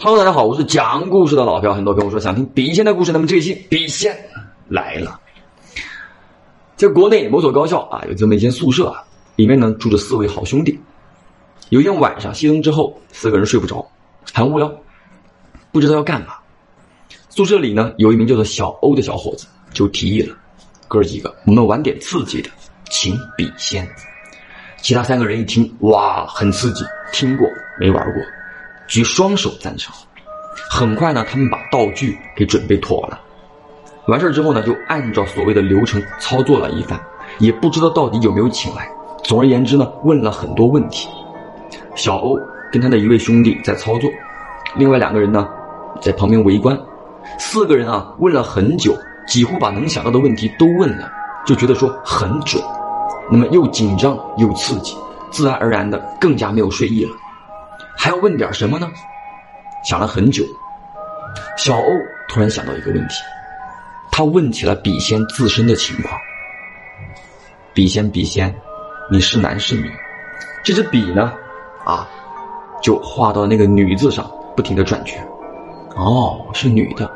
哈喽大家好，我是讲故事的老朴。很多朋友说想听笔仙的故事，那么这一期笔仙来了。在国内某所高校啊，有这么一间宿舍啊，里面呢住着四位好兄弟。有一天晚上熄灯之后，四个人睡不着，很无聊，不知道要干嘛。宿舍里呢有一名叫做小欧的小伙子，就提议了：“哥几个，我们玩点刺激的，请笔仙。”其他三个人一听，哇，很刺激，听过没玩过。举双手赞成。很快呢，他们把道具给准备妥了。完事儿之后呢，就按照所谓的流程操作了一番，也不知道到底有没有请来。总而言之呢，问了很多问题。小欧跟他的一位兄弟在操作，另外两个人呢在旁边围观。四个人啊问了很久，几乎把能想到的问题都问了，就觉得说很准。那么又紧张又刺激，自然而然的更加没有睡意了。还要问点什么呢？想了很久，小欧突然想到一个问题，他问起了笔仙自身的情况。笔仙，笔仙，你是男是女？这支笔呢，啊，就画到那个女字上，不停的转圈。哦，是女的。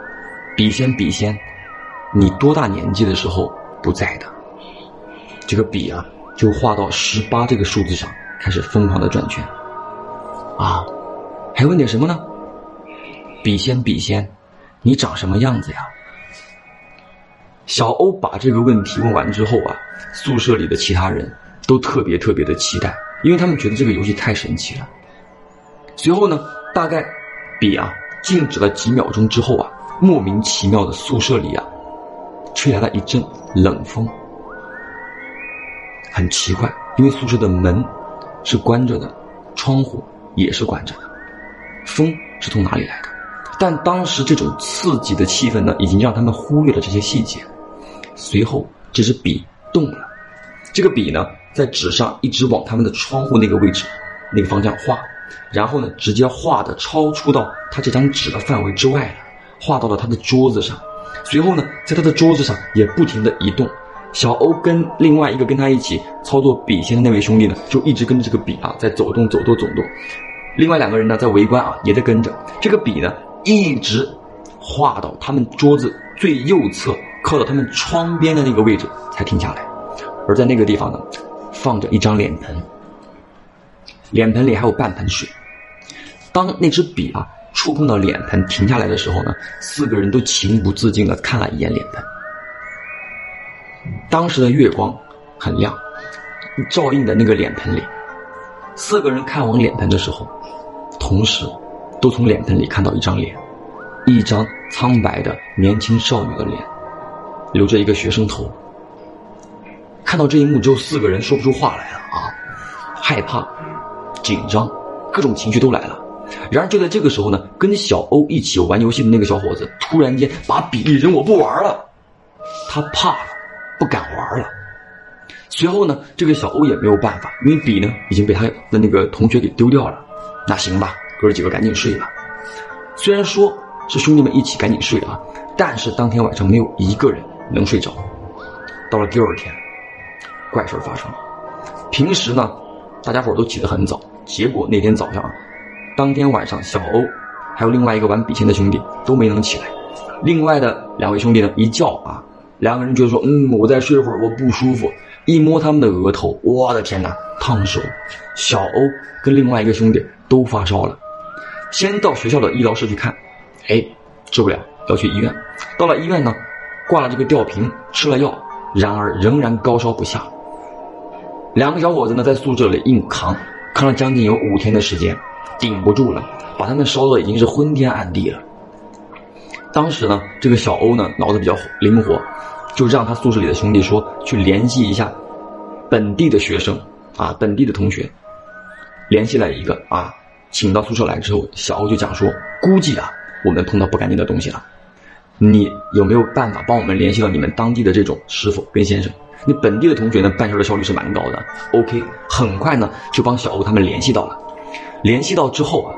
笔仙，笔仙，你多大年纪的时候不在的？这个笔啊，就画到十八这个数字上，开始疯狂的转圈。啊，还问点什么呢？笔仙，笔仙，你长什么样子呀？小欧把这个问题问完之后啊，宿舍里的其他人都特别特别的期待，因为他们觉得这个游戏太神奇了。随后呢，大概笔啊静止了几秒钟之后啊，莫名其妙的宿舍里啊，吹来了一阵冷风，很奇怪，因为宿舍的门是关着的，窗户。也是关着的，风是从哪里来的？但当时这种刺激的气氛呢，已经让他们忽略了这些细节。随后，这支笔动了，这个笔呢，在纸上一直往他们的窗户那个位置、那个方向画，然后呢，直接画的超出到他这张纸的范围之外了，画到了他的桌子上。随后呢，在他的桌子上也不停的移动。小欧跟另外一个跟他一起操作笔仙的那位兄弟呢，就一直跟着这个笔啊在走动、走动、走动。另外两个人呢在围观啊，也在跟着。这个笔呢一直画到他们桌子最右侧，靠到他们窗边的那个位置才停下来。而在那个地方呢，放着一张脸盆，脸盆里还有半盆水。当那支笔啊触碰到脸盆停下来的时候呢，四个人都情不自禁的看了一眼脸盆。当时的月光很亮，照映在那个脸盆里。四个人看往脸盆的时候，同时都从脸盆里看到一张脸，一张苍白的年轻少女的脸，留着一个学生头。看到这一幕之后，四个人说不出话来了啊，害怕、紧张，各种情绪都来了。然而就在这个时候呢，跟小欧一起玩游戏的那个小伙子突然间把笔一扔，我不玩了，他怕。不敢玩了。随后呢，这个小欧也没有办法，因为笔呢已经被他的那个同学给丢掉了。那行吧，哥几个赶紧睡吧。虽然说是兄弟们一起赶紧睡啊，但是当天晚上没有一个人能睡着。到了第二天，怪事发生了。平时呢，大家伙都起得很早，结果那天早上，当天晚上小欧还有另外一个玩笔仙的兄弟都没能起来。另外的两位兄弟呢，一觉啊。两个人就说：“嗯，我再睡会儿，我不舒服。”一摸他们的额头，我的天哪，烫手！小欧跟另外一个兄弟都发烧了，先到学校的医疗室去看，哎，治不了，要去医院。到了医院呢，挂了这个吊瓶，吃了药，然而仍然高烧不下。两个小伙子呢，在宿舍里硬扛，扛了将近有五天的时间，顶不住了，把他们烧的已经是昏天暗地了。当时呢，这个小欧呢，脑子比较灵活。就让他宿舍里的兄弟说去联系一下本地的学生啊，本地的同学，联系了一个啊，请到宿舍来之后，小欧就讲说，估计啊，我们碰到不干净的东西了，你有没有办法帮我们联系到你们当地的这种师傅跟先生？你本地的同学呢，办事的效率是蛮高的。OK，很快呢就帮小欧他们联系到了，联系到之后啊，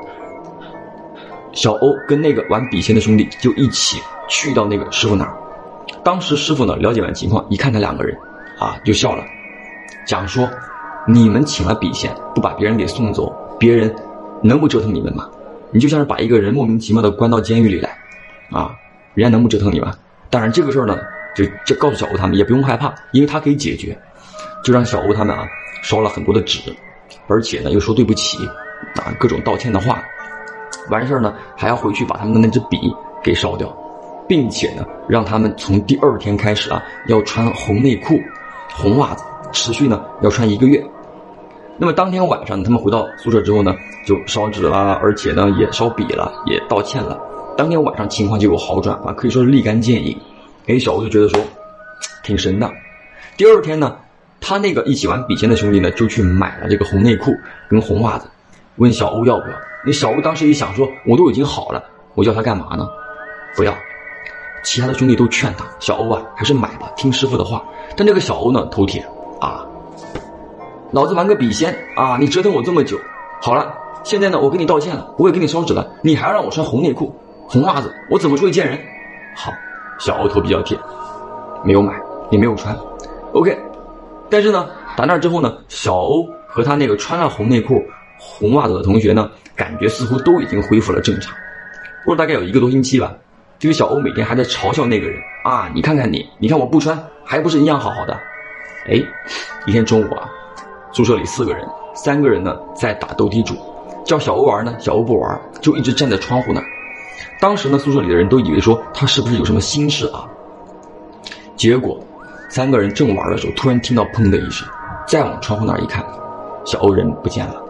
小欧跟那个玩笔仙的兄弟就一起去到那个师傅那儿。当时师傅呢了解完情况，一看他两个人，啊，就笑了，讲说：“你们请了笔仙，不把别人给送走，别人能不折腾你们吗？你就像是把一个人莫名其妙的关到监狱里来，啊，人家能不折腾你吗？当然这个事儿呢，就就告诉小欧他们也不用害怕，因为他可以解决，就让小欧他们啊烧了很多的纸，而且呢又说对不起，啊各种道歉的话，完事儿呢还要回去把他们的那支笔给烧掉，并且呢让他们从第二天开始啊要穿红内裤、红袜子，持续呢要穿一个月。那么当天晚上，他们回到宿舍之后呢，就烧纸啦，而且呢也烧笔了，也道歉了。当天晚上情况就有好转啊，可以说是立竿见影。哎，小欧就觉得说挺神的。第二天呢，他那个一起玩笔仙的兄弟呢，就去买了这个红内裤跟红袜子，问小欧要不要。那小欧当时一想说，我都已经好了，我要他干嘛呢？不要。其他的兄弟都劝他，小欧啊，还是买吧，听师傅的话。但这个小欧呢，头铁啊。老子玩个笔仙啊！你折腾我这么久，好了，现在呢，我给你道歉了，我也给你烧纸了，你还要让我穿红内裤、红袜子，我怎么出去见人？好，小欧头比较铁，没有买，也没有穿。OK，但是呢，打那之后呢，小欧和他那个穿了红内裤、红袜子的同学呢，感觉似乎都已经恢复了正常。过了大概有一个多星期吧，这个小欧每天还在嘲笑那个人啊！你看看你，你看我不穿，还不是一样好好的？哎，一天中午啊。宿舍里四个人，三个人呢在打斗地主，叫小欧玩呢，小欧不玩，就一直站在窗户那儿。当时呢，宿舍里的人都以为说他是不是有什么心事啊？结果，三个人正玩的时候，突然听到砰的一声，再往窗户那儿一看，小欧人不见了。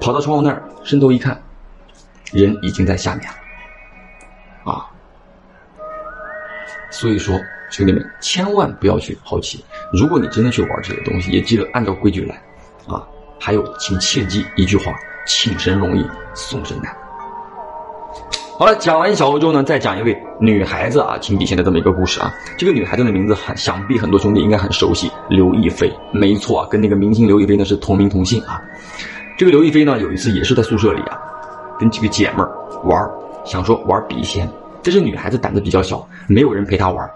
跑到窗户那儿，伸头一看，人已经在下面了。所以说。兄弟们，千万不要去好奇。如果你真的去玩这些东西，也记得按照规矩来，啊！还有，请切记一句话：请神容易送神难。好了，讲完小欧之后呢，再讲一位女孩子啊，请笔仙的这么一个故事啊。这个女孩子的名字很，想必很多兄弟应该很熟悉，刘亦菲。没错啊，跟那个明星刘亦菲呢是同名同姓啊。这个刘亦菲呢，有一次也是在宿舍里啊，跟几个姐妹儿玩，想说玩笔仙。这是女孩子胆子比较小，没有人陪她玩。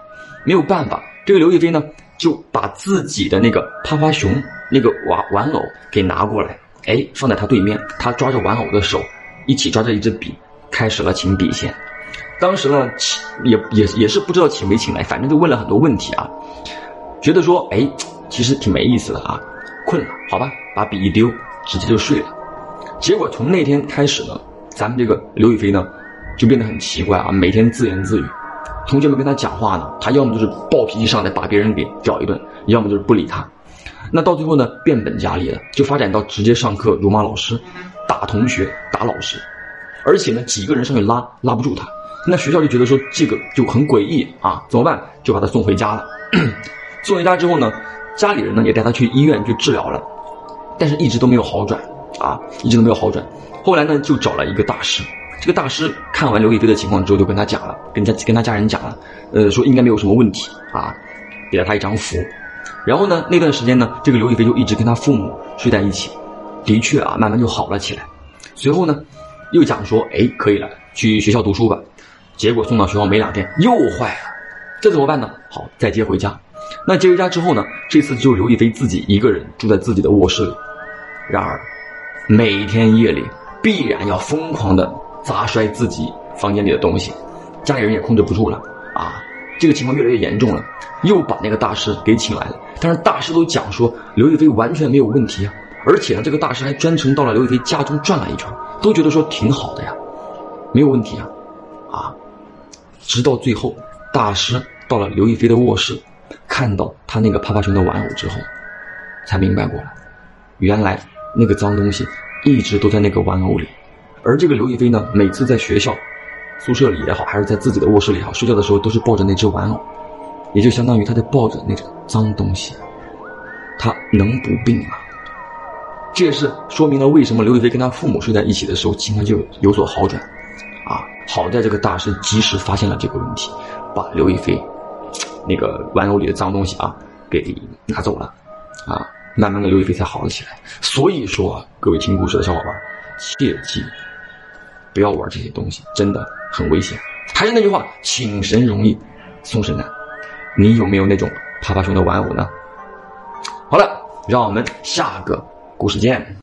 没有办法，这个刘亦菲呢就把自己的那个趴趴熊那个玩玩偶给拿过来，哎，放在她对面，她抓着玩偶的手，一起抓着一支笔，开始了请笔仙。当时呢，请也也也是不知道请没请来，反正就问了很多问题啊，觉得说，哎，其实挺没意思的啊，困了，好吧，把笔一丢，直接就睡了。结果从那天开始呢，咱们这个刘亦菲呢，就变得很奇怪啊，每天自言自语。同学们跟他讲话呢，他要么就是暴脾气上来把别人给屌一顿，要么就是不理他。那到最后呢，变本加厉了，就发展到直接上课辱骂老师，打同学、打老师，而且呢，几个人上去拉拉不住他。那学校就觉得说这个就很诡异啊，怎么办？就把他送回家了。送回家之后呢，家里人呢也带他去医院去治疗了，但是一直都没有好转啊，一直都没有好转。后来呢，就找了一个大师。这个大师看完刘亦菲的情况之后，就跟他讲了，跟他跟他家人讲了，呃，说应该没有什么问题啊，给了他一张符。然后呢，那段时间呢，这个刘亦菲就一直跟他父母睡在一起，的确啊，慢慢就好了起来。随后呢，又讲说，哎，可以了，去学校读书吧。结果送到学校没两天又坏了，这怎么办呢？好，再接回家。那接回家之后呢，这次就刘亦菲自己一个人住在自己的卧室里。然而，每天夜里必然要疯狂的。砸摔自己房间里的东西，家里人也控制不住了啊！这个情况越来越严重了，又把那个大师给请来了。但是大师都讲说刘亦菲完全没有问题啊，而且呢，这个大师还专程到了刘亦菲家中转了一圈，都觉得说挺好的呀，没有问题啊，啊！直到最后，大师到了刘亦菲的卧室，看到他那个趴趴熊的玩偶之后，才明白过来，原来那个脏东西一直都在那个玩偶里。而这个刘亦菲呢，每次在学校、宿舍里也好，还是在自己的卧室里也好，睡觉的时候都是抱着那只玩偶，也就相当于她在抱着那个脏东西。她能不病吗？这也是说明了为什么刘亦菲跟她父母睡在一起的时候情况就有所好转。啊，好在这个大师及时发现了这个问题，把刘亦菲那个玩偶里的脏东西啊给拿走了。啊，慢慢的刘亦菲才好了起来。所以说，各位听故事的小伙伴，切记。不要玩这些东西，真的很危险。还是那句话，请神容易送神难。你有没有那种啪啪熊的玩偶呢？好了，让我们下个故事见。